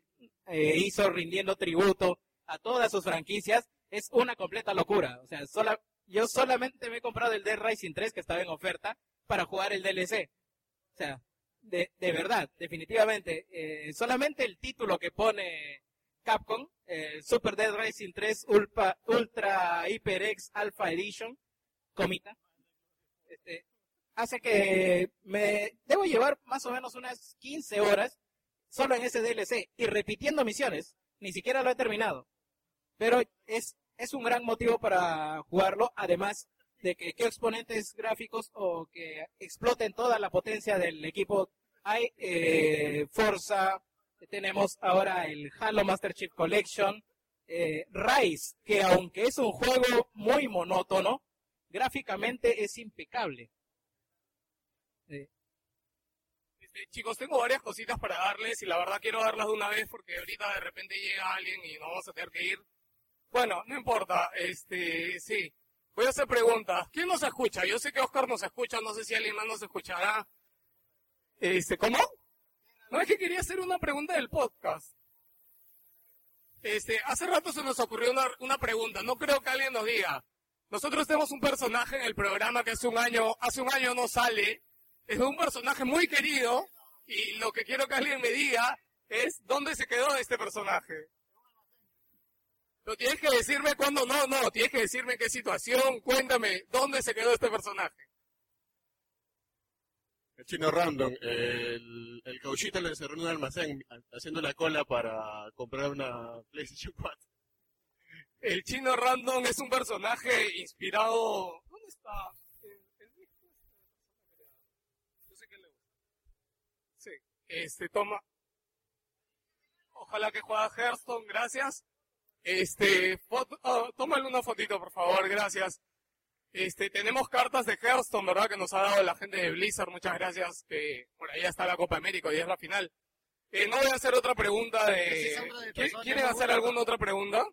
F: eh, hizo rindiendo tributo a todas sus franquicias, es una completa locura. O sea, sola, yo solamente me he comprado el Dead Rising 3 que estaba en oferta para jugar el DLC. O sea, de, de verdad, definitivamente, eh, solamente el título que pone Capcom, eh, Super Dead Racing 3 Ultra, Ultra HyperX Alpha Edition, comita, este, hace que me debo llevar más o menos unas 15 horas solo en ese DLC y repitiendo misiones. Ni siquiera lo he terminado. Pero es, es un gran motivo para jugarlo, además de que qué exponentes gráficos o que exploten toda la potencia del equipo. Hay eh, Forza, tenemos ahora el Halo Master Chief Collection, eh, Rise, que aunque es un juego muy monótono, gráficamente es impecable. Eh,
D: Este, chicos, tengo varias cositas para darles y la verdad quiero darlas de una vez porque ahorita de repente llega alguien y no vamos a tener que ir. Bueno, no importa, este, sí. Voy a hacer preguntas. ¿Quién nos escucha? Yo sé que Oscar nos escucha, no sé si alguien más nos escuchará. Este, ¿cómo? No es que quería hacer una pregunta del podcast. Este, hace rato se nos ocurrió una, una pregunta, no creo que alguien nos diga. Nosotros tenemos un personaje en el programa que hace un año, hace un año no sale, es un personaje muy querido, y lo que quiero que alguien me diga es dónde se quedó este personaje. Pero tienes que decirme cuándo, no, no, tienes que decirme qué situación, cuéntame, dónde se quedó este personaje.
M: El chino random, el, el cauchito lo encerró en un almacén haciendo la cola para comprar una PlayStation 4.
D: El chino random es un personaje inspirado. ¿Dónde está? El- el disco este de persona creada. Yo sé que le gusta. Sí. Este, toma. Ojalá que juegue a Hearthstone, gracias. Este, foto, oh, tómale una fotito, por favor, gracias. Este, tenemos cartas de Hearthstone, ¿verdad? Que nos ha dado la gente de Blizzard, muchas gracias. Que por ahí está la Copa América y es la final. Eh, no voy a hacer otra pregunta de.
G: Esa es otra de
D: ¿Qui-
G: personas
D: ¿Quieren hacer alguna otra pregunta?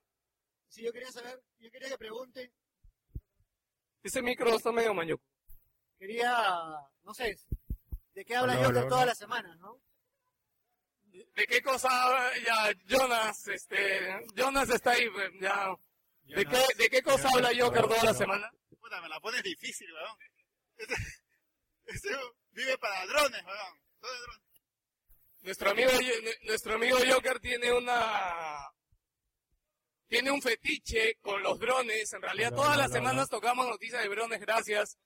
G: Si yo quería saber, yo quería que pregunte,
D: Ese micro está medio mañuco.
G: quería, no sé, ¿de qué habla
D: Hola,
G: Joker
D: hola,
G: todas
D: hola.
G: las semanas, no?
D: ¿De qué cosa habla? ya Jonas, este, Jonas está ahí, pues, ya. ¿De qué, de qué cosa habla Joker toda la semana?
N: Puta, me la pones difícil, weón. Ese, ese vive para drones, weón. Todo de drones.
D: Nuestro amigo, nuestro amigo Joker tiene una, tiene un fetiche con los drones. En realidad, todas las semanas tocamos noticias de drones, gracias.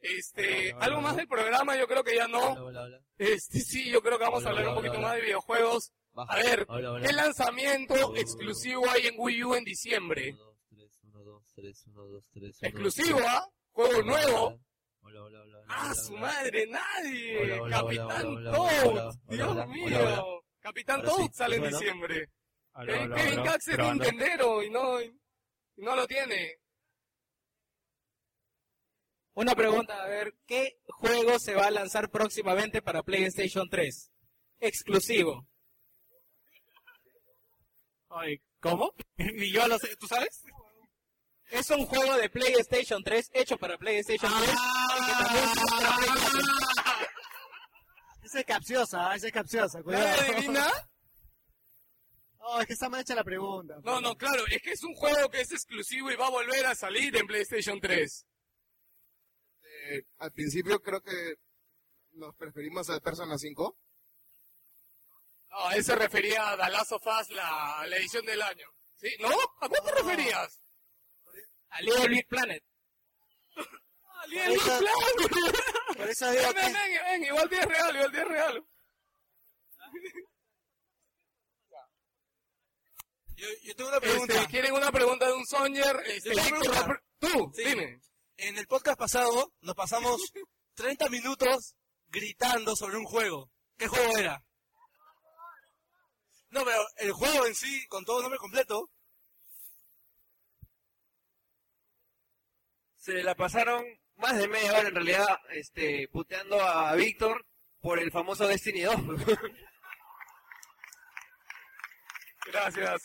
D: Este, algo más del programa, yo creo que ya no. Este, sí, yo creo que vamos a
O: Hola,
D: hablar un
O: hola,
D: poquito
O: hola.
D: más de videojuegos. A ver,
O: Hola, hola.
D: ¿qué lanzamiento exclusivo hay en Wii U en diciembre? Exclusivo, ¿ah? Juego nuevo. Ah, su madre, nadie.
O: Hola, hola,
D: Capitán
O: hola, hola,
D: Toad.
O: hola, hola,
D: Dios
O: hola,
D: mío.
O: hola, hola.
D: Capitán Toad sale en diciembre.
O: Hola,
D: Eh,
O: hola,
D: Kevin
O: hola.
D: Cax es. Nintendero y no, y no lo tiene.
F: Una pregunta, a ver, ¿qué juego se va a lanzar próximamente para PlayStation 3? Exclusivo. Ay, ¿cómo? Ni yo lo sé, ¿tú sabes? Es un juego de PlayStation 3 hecho para PlayStation 3 y que también se va para Play 4.
G: Esa es capciosa, esa es capciosa. Cuidado.
D: ¿Nadie adivina?
G: No, es que está mal hecha la pregunta.
D: No, no, claro, es que es un juego que es exclusivo y va a volver a salir en PlayStation 3.
O: Eh, al principio creo que nos preferimos al Persona 5.
D: Ah, él se refería a The Last of Us, la, la edición del año. ¿Sí? ¿No? ¿A cuál te referías?
F: A Little Big Planet.
D: A Little Big Planet.
G: Por eso digo
D: Ven, ven, ven, ven, igual 10 real, igual 10 real.
H: Yo, yo tengo una pregunta.
D: Este, ¿Quieren una pregunta de un Sonyer? Este, Tú,
H: Sí.
D: dime.
H: En el podcast pasado nos pasamos 30 minutos gritando sobre un juego. ¿Qué juego era? No, pero el juego en sí, con todo nombre completo,
L: Se la pasaron más de media hora en realidad este, puteando a Víctor por el famoso Destiny 2.
D: Gracias.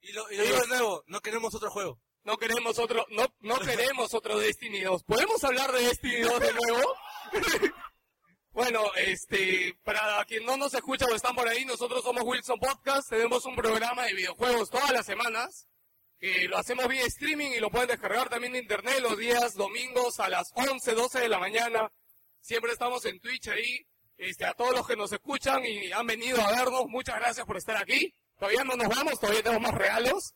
H: y lo, y lo digo de nuevo, no queremos otro juego.
D: No queremos otro, no, no queremos otro Destiny 2. ¿Podemos hablar de Destiny 2 de nuevo? bueno, este, para quien no nos escucha o están por ahí, nosotros somos Wilson Podcast, tenemos un programa de videojuegos todas las semanas, lo hacemos vía streaming y lo pueden descargar también de internet los días domingos a las 11, 12 de la mañana. Siempre estamos en Twitch ahí. Este, a todos los que nos escuchan y han venido a vernos, muchas gracias por estar aquí. Todavía no nos vamos, todavía tenemos más regalos.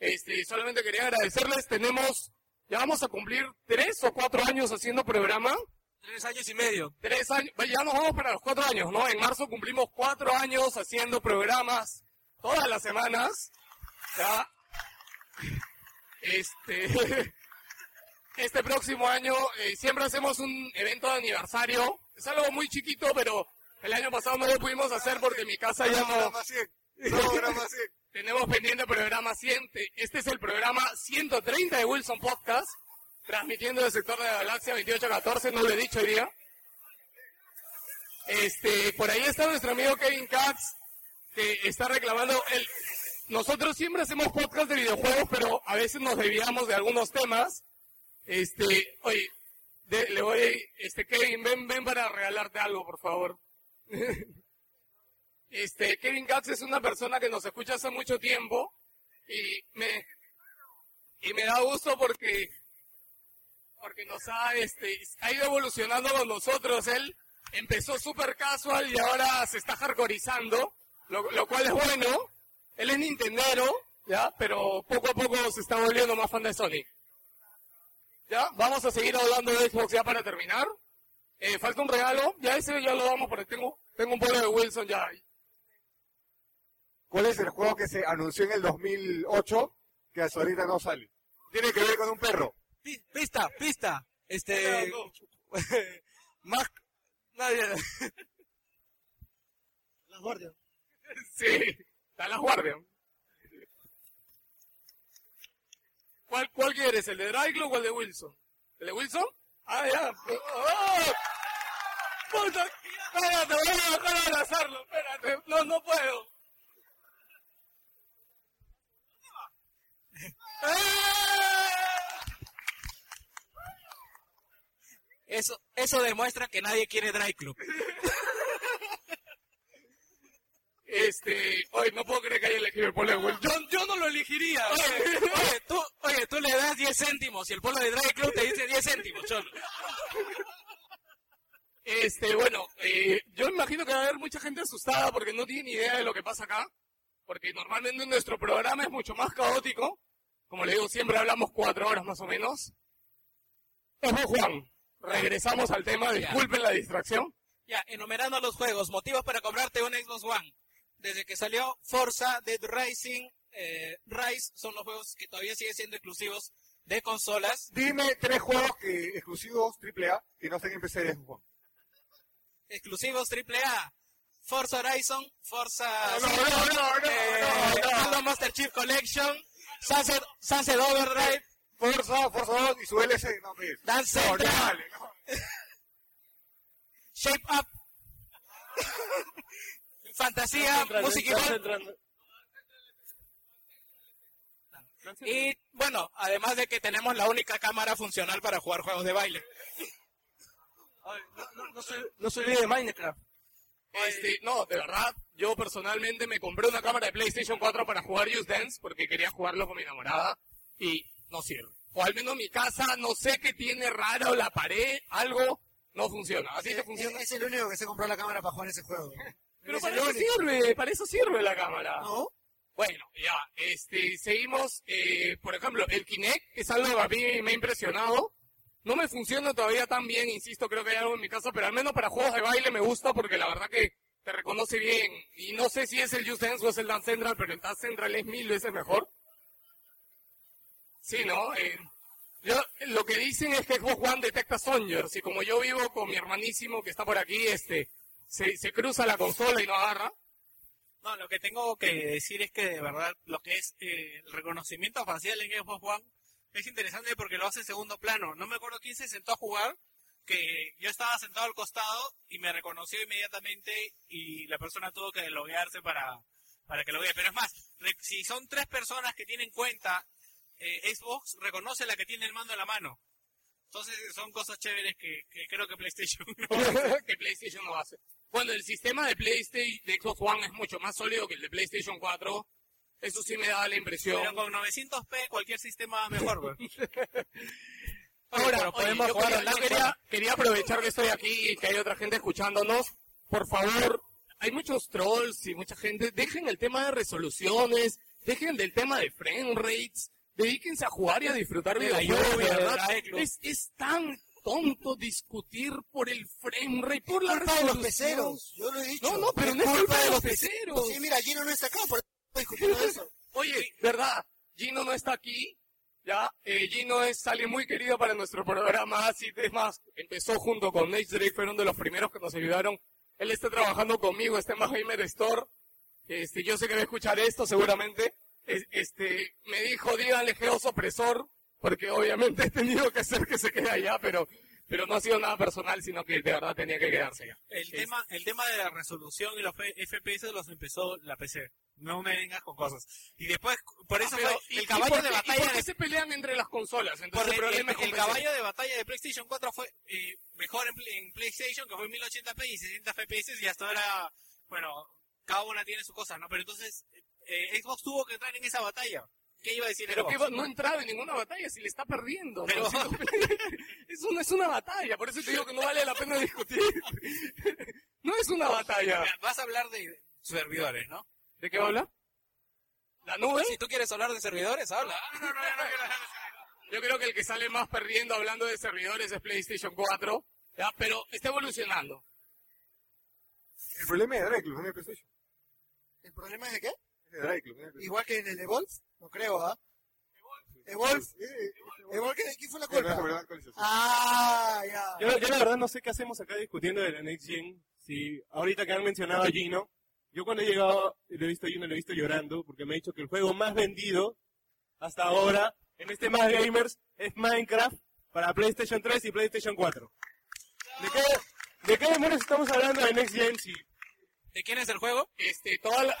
D: Este, solamente quería agradecerles. Tenemos, ya vamos a cumplir tres o cuatro años haciendo programa.
H: Tres años y medio.
D: Tres años, ya nos vamos para los cuatro años, ¿no? En marzo cumplimos cuatro años haciendo programas todas las semanas. Ya. Este, este próximo año eh, siempre hacemos un evento de aniversario. Es algo muy chiquito, pero el año pasado no lo pudimos hacer porque mi casa ya no...
O: Programa 100. Programa 100.
D: Tenemos pendiente programa 100. Este es el programa 130 de Wilson Podcast, transmitiendo del sector de la galaxia 2814, no lo he dicho hoy día. Este, por ahí está nuestro amigo Kevin Katz, que está reclamando el... Nosotros siempre hacemos podcast de videojuegos, pero a veces nos desviamos de algunos temas. Este, oye, de- le voy, este, Kevin, ven, ven para regalarte algo, por favor. Este, Kevin Katz es una persona que nos escucha hace mucho tiempo y me, y me da gusto porque, porque nos ha, este, ha ido evolucionando con nosotros. Él empezó súper casual y ahora se está hardcoreizando, lo, lo cual es bueno. Él es nintendero, ¿ya? Pero poco a poco se está volviendo más fan de Sonic. ¿Ya? Vamos a seguir hablando de Xbox ya para terminar. Eh, falta un regalo, ya ese ya lo damos porque tengo, tengo un polo de Wilson ya.
O: ¿Cuál es el juego que se anunció en el 2008 que hasta ahorita no sale? Tiene que ver con un perro.
H: Pi- Pista, pista. Este. Más. Nadie.
G: Las guardias.
D: Sí, está la guardia. ¿Cuál, ¿Cuál quieres? ¿El de Dryglo o el de Wilson? ¿El de Wilson? Ah, ya. ¡Oh! ¡Puta! Espérate, voy a bajar a abrazarlo. Espérate. No, no puedo.
F: Eso, eso demuestra que nadie quiere Dry Club.
D: Este, hoy no puedo creer que haya elegido el polo de Wilson.
H: Yo, yo no lo elegiría.
F: Oye, oye, tú, oye, tú le das 10 céntimos y el polo de Dry Club te dice 10 céntimos, cholo.
D: Este, bueno, eh, yo imagino que va a haber mucha gente asustada porque no tiene ni idea de lo que pasa acá. Porque normalmente nuestro programa es mucho más caótico. Como le digo, siempre hablamos cuatro horas más o menos. Ojo, Juan, regresamos al tema, disculpen la distracción.
F: Ya, enumerando los juegos, motivos para comprarte un Xbox One. Desde que salió Forza, Dead Rising, eh, Rise, son los juegos que todavía siguen siendo exclusivos de consolas.
O: Dime tres juegos que, exclusivos AAA que no estén en PC de Juan.
F: Exclusivos AAA. Forza Horizon, Forza...
D: No, no, no, no,
F: eh,
D: no, no.
F: Halo Master Chief Collection, Sunset, Sunset Overdrive,
C: Forza, Forza 2 y su DLC. No.
D: Dance
C: No, vale.
D: Shape Up. Fantasía, Music Y bueno, además de que tenemos la única cámara funcional para jugar juegos de baile.
P: No, no, se, no olvide de Minecraft.
D: Este, no, de verdad, yo personalmente me compré una cámara de PlayStation 4 para jugar Just Dance porque quería jugarlo con mi enamorada y no sirve. O al menos mi casa, no sé qué tiene raro la pared, algo no funciona. Así que funciona.
G: Es el único que se compró la cámara para jugar ese juego.
D: Pero para eso sirve, para eso sirve la cámara.
G: ¿No?
D: Bueno, ya, este, seguimos, eh, por ejemplo, el Kinect, que es algo que a mí me ha impresionado. No me funciona todavía tan bien, insisto, creo que hay algo en mi casa, pero al menos para juegos de baile me gusta porque la verdad que te reconoce bien. Y no sé si es el Just Dance o es el Dance Central, pero el Dance Central es mil veces mejor. Sí, ¿no? Eh, yo, lo que dicen es que Xbox One detecta Songers y como yo vivo con mi hermanísimo que está por aquí, este, se, se cruza la consola y no agarra.
I: No, lo que tengo que decir es que de verdad lo que es eh, el reconocimiento facial en Xbox One es interesante porque lo hace en segundo plano. No me acuerdo quién se sentó a jugar, que yo estaba sentado al costado y me reconoció inmediatamente y la persona tuvo que loguearse para, para que lo vea. Pero es más, si son tres personas que tienen cuenta, eh, Xbox reconoce la que tiene el mando en la mano. Entonces son cosas chéveres que, que creo que PlayStation no
D: que PlayStation no hace. Bueno, el sistema de PlayStation de Xbox One es mucho más sólido que el de PlayStation 4. Eso sí me da la impresión.
I: Pero con 900p cualquier sistema mejor, güey.
D: Ahora,
I: podemos
D: oye,
I: jugar
D: quería, quería, aprovechar que estoy aquí y que hay otra gente escuchándonos. Por favor, hay muchos trolls y mucha gente. Dejen el tema de resoluciones, dejen del tema de frame rates, dedíquense a jugar y a disfrutar
I: De la lluvia,
D: verdad. Es, es tan tonto discutir por el frame rate, por la
G: culpa de los peceros, yo lo he dicho.
D: No, no, pero no es
G: culpa de
D: los peceros.
G: Sí, mira, Gino no está acá, por eso estoy discutiendo eso.
D: Oye, ¿verdad? Gino no está aquí. Ya, eh, Gino es alguien muy querido para nuestro programa. Así es más, empezó junto con Nate Drake, fueron de los primeros que nos ayudaron. Él está trabajando conmigo, este más Gamer Store. Este, yo sé que va a escuchar esto seguramente. Es- Este, me dijo, díganle geoso opresor, porque obviamente he tenido que hacer que se quede allá, pero, pero no ha sido nada personal, sino que de verdad tenía que quedarse allá.
I: El tema, el tema de la resolución y los FPS los empezó la PC. No me vengas con cosas. Y después, por eso
D: Ah,
I: fue
D: ¿y-
I: el caballo
D: por
I: de
D: qué- y
I: batalla
D: por qué
I: de
D: se pelean entre las consolas? Entonces el
I: el, el
D: PC.
I: caballo de batalla de PlayStation 4 fue eh, mejor en, en PlayStation, que fue 1080p y 60 FPS, y hasta ahora, bueno, cada una tiene su cosa, ¿no? Pero entonces, eh, Xbox tuvo que entrar en esa batalla. ¿Qué iba a decir
D: Pero que va- no ha entrado en ninguna batalla si le está perdiendo. ¿no?
I: Pero-
D: Si no- eso no es una batalla, por eso te digo que no vale la pena discutir. No es una batalla.
I: Vas a hablar de servidores, ¿no?
D: ¿De qué va a hablar? ¿La nube?
I: Si tú quieres hablar de servidores, habla.
D: Yo creo que el que sale más perdiendo hablando de servidores es PlayStation 4, ¿ya? pero está evolucionando.
C: El problema es de Drake, no es de PlayStation.
G: ¿El problema es de qué? Igual que en el Evolve, no creo, ¿ah? Evolve, Evolve, ¿qué- ¿quién fue la culpa? Ah, ya.
P: Yo, yo la verdad no sé qué hacemos acá discutiendo de la Next Gen. Si ahorita que han mencionado a Gino, yo cuando he llegado y lo he visto a Gino, lo he visto llorando porque me ha dicho que el juego más vendido hasta ahora en este Más Gamers es Minecraft para PlayStation 3 y PlayStation 4. ¿De qué, de qué demonios estamos hablando de Next Gen? Si
I: ¿De quién es el juego?
D: Este, toda la,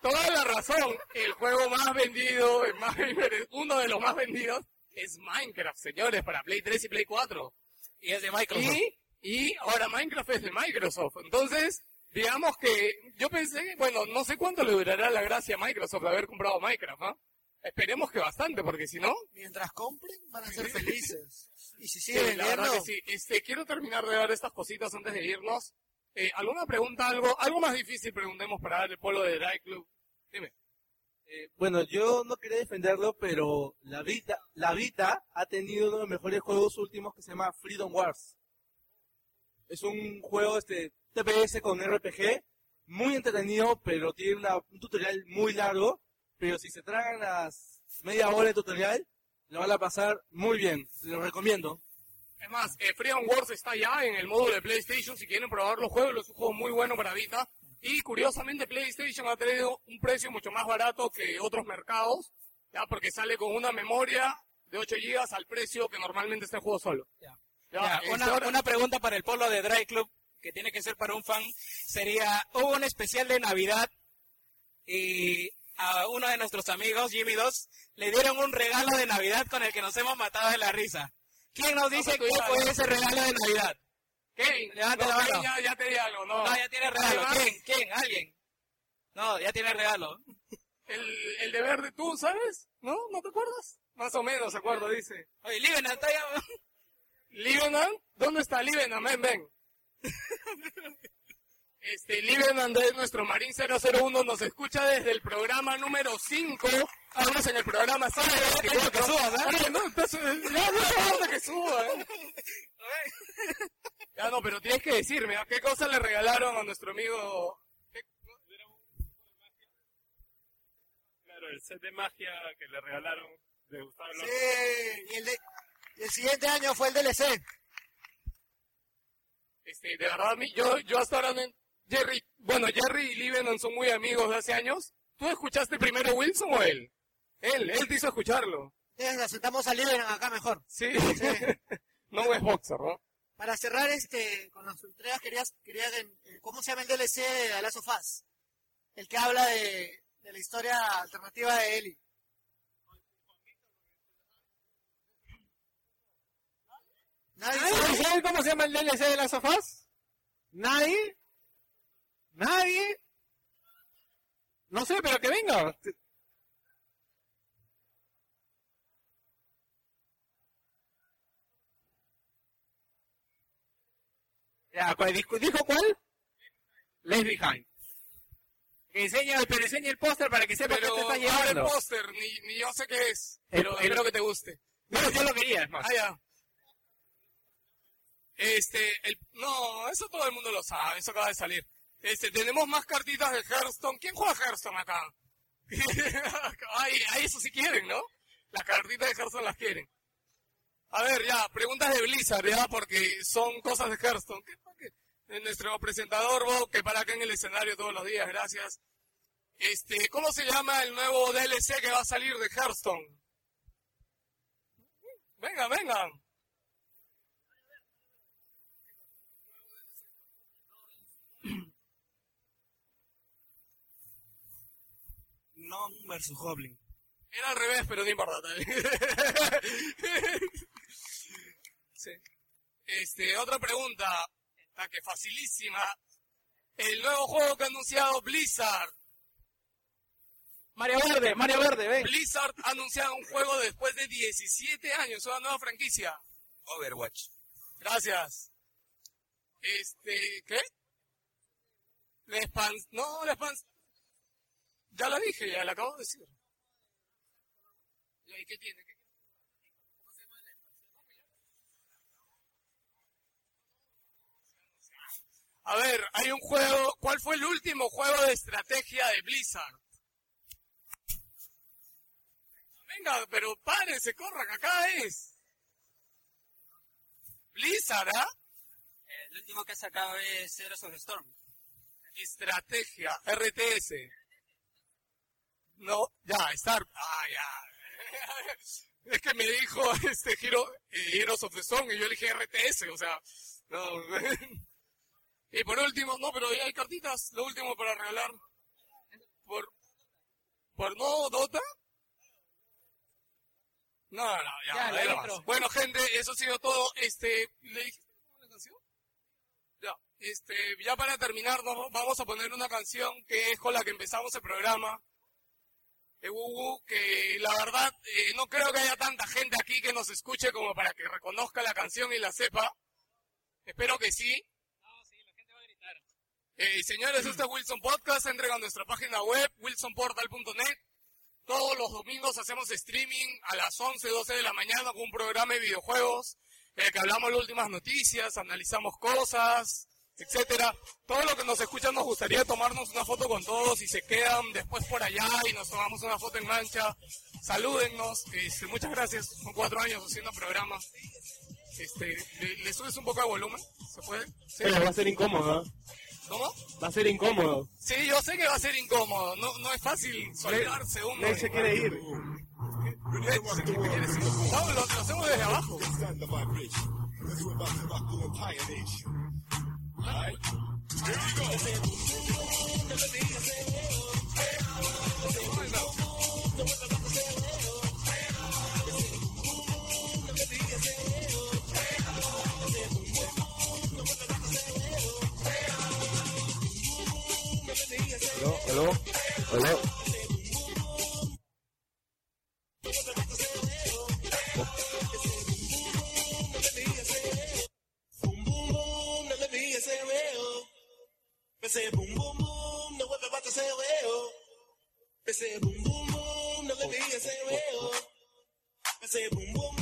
D: toda la razón. El juego más vendido, el más, uno de los más vendidos, es Minecraft, señores, para Play 3 y Play 4.
I: Y es de Microsoft.
D: Y, y ahora Minecraft es de Microsoft. Entonces, digamos que yo pensé, bueno, no sé cuánto le durará la gracia a Microsoft de haber comprado Minecraft, ¿ah? Esperemos que bastante, porque si no...
G: Mientras compren, van a ser felices. Y si
D: Sí,
G: siguen
D: la verdad que sí. Este, quiero terminar de ver estas cositas antes de irnos. Eh, ¿Alguna pregunta, algo algo más difícil preguntemos para el polo de Drive Club? Dime.
H: Bueno, yo no quería defenderlo, pero la Vita, la Vita ha tenido uno de los mejores juegos últimos que se llama Freedom Wars. Es un juego este TPS con RPG, muy entretenido, pero tiene una- un tutorial muy largo. Pero si se tragan las media hora de tutorial, lo van a pasar muy bien. Se lo recomiendo.
D: Es más, eh, Freedom Wars está ya en el módulo de PlayStation. Si quieren probar los juegos, es un juego muy bueno para Vita. Y curiosamente, PlayStation ha tenido un precio mucho más barato que otros mercados, ya porque sale con una memoria de 8 GB al precio que normalmente está el juego solo. Ya,
I: Ya,
D: este,
I: una, pregunta para el polo de Dry Club, que tiene que ser para un fan, sería, hubo un especial de Navidad y a uno de nuestros amigos, Jimmy 2, le dieron un regalo de Navidad con el que nos hemos matado de la risa. ¿Quién nos dice qué
D: ya,
I: fue ese regalo de Navidad?
D: Kevin,
I: Levanta
D: no,
I: la mano.
D: ya, ya te di algo, no.
I: No, ya tiene regalo.
D: Además,
I: ¿Quién? ¿Quién? ¿Alguien? No, ya tiene regalo.
D: El, el de verde tú, ¿sabes? ¿No? ¿No te acuerdas? Más o menos, acuerdo, dice.
I: Oye, Livenant, está ya...
D: Livenant, ¿dónde está Livenant? Ven, ven. Este, Livenant es nuestro Marín 001, nos escucha desde el programa número 5. Estamos en el programa 5.
I: que subas, ¿eh?
D: Oye, no, ya no hace falta que suba, ¿eh? Ya no, pero tienes que decirme, ¿a qué cosa le regalaron a nuestro amigo?
H: Claro, el set de magia que le regalaron de Gustavo López.
G: Sí, y el, de- y el siguiente año fue el DLC.
D: Este, de verdad, yo, yo hasta ahora no... Jerry, bueno, Jerry y Livenant son muy amigos de hace años. ¿Tú escuchaste primero Wilson o él? Él, él te hizo escucharlo.
G: Entonces, sentamos a Liberan acá mejor.
D: Sí. no es boxer, ¿no?
G: Para cerrar este con las entregas, querías, quería que- ¿cómo se llama el DLC de The Last of Us? El que habla de, de la historia alternativa de Ellie. ¿Nadie
I: ¿Nadie sabe cómo se llama el DLC de las sofás? ¿Nadie? ¿Nadie? No sé, pero que venga. Ya, ¿cuál dijo, dijo cuál? Left Behind. Que enseña, pero enseña el póster para que sepa
D: Pero
I: qué te está llevando.
D: el póster, ni, ni yo sé qué es.
I: El-
D: Pero espero que te guste.
I: No, yo lo quería, es más.
D: Ah, ya. Este, el, no, eso todo el mundo lo sabe, eso acaba de salir. Este, tenemos más cartitas de Hearthstone. ¿Quién juega Hearthstone acá? Ay, ay, eso sí quieren, ¿no? Las cartitas de Hearthstone las quieren. A ver, ya, preguntas de Blizzard, ya, porque son cosas de Hearthstone. ¿Qué, qué? Nuestro presentador, Bob, que para acá en el escenario todos los días, gracias. Este, ¿cómo se llama el nuevo DLC que va a salir de Hearthstone? Venga, vengan.
H: Non versus Goblin.
D: Era al revés, pero no importa. Sí. Este, otra pregunta, la que facilísima. El nuevo juego que ha anunciado Blizzard.
I: Mario Verde, Mario Verde, ven.
D: Blizzard ha anunciado un juego después de 17 años, una nueva franquicia.
J: Overwatch.
D: Gracias. Este, ¿qué? La. No, la expan... Ya la dije, ya la acabo de decir. ¿Y ahí qué tiene? ¿Qué- A ver, hay un juego. ¿Cuál fue el último juego de estrategia de Blizzard? Venga, pero párense, corran, acá es. Blizzard, ¿ah?
F: El último que ha sacado es Heroes of the Storm.
D: Estrategia, RTS. No, ya, Star. Ah, ya. Es que me dijo este giro eh, Heroes of the Storm y yo elegí RTS, o sea. No. Y por último, no, pero ya hay cartitas. Lo último para regalar. Por. Por no, Dota. No, no, ya,
I: Ya, la.
D: Bueno, gente, eso ha sido todo. Este, ¿le dijiste canción? Ya, este, ya para terminar, vamos a poner una canción que es con la que empezamos el programa. De Wuwu, que la verdad, eh, no creo que haya tanta gente aquí que nos escuche como para que reconozca la canción y la sepa. Espero que sí. Eh, señores, este es Wilson Podcast. Entren a nuestra página web, wilsonportal.net. Todos los domingos hacemos streaming a las 11, 12 de la mañana con un programa de videojuegos en el que hablamos las últimas noticias, analizamos cosas, etcétera. Todo lo que nos escuchan nos gustaría tomarnos una foto con todos y se quedan después por allá y nos tomamos una foto en mancha. Salúdennos. Este, muchas gracias. Son cuatro años haciendo programa. Este, ¿le, le subes un poco de volumen? ¿Se puede? ¿Sí?
H: Pero va a ser incómodo.
D: ¿Cómo?
H: Va a ser incómodo.
D: Sí, yo sé que va a ser incómodo. No, no es fácil soltarse uno.
H: Ney se quiere ir.
Q: No, lo, lo hacemos desde abajo.
L: Aló, aló.
R: Ese Ese boom boom boom, no le vi ese veo. Ese boom boom boom,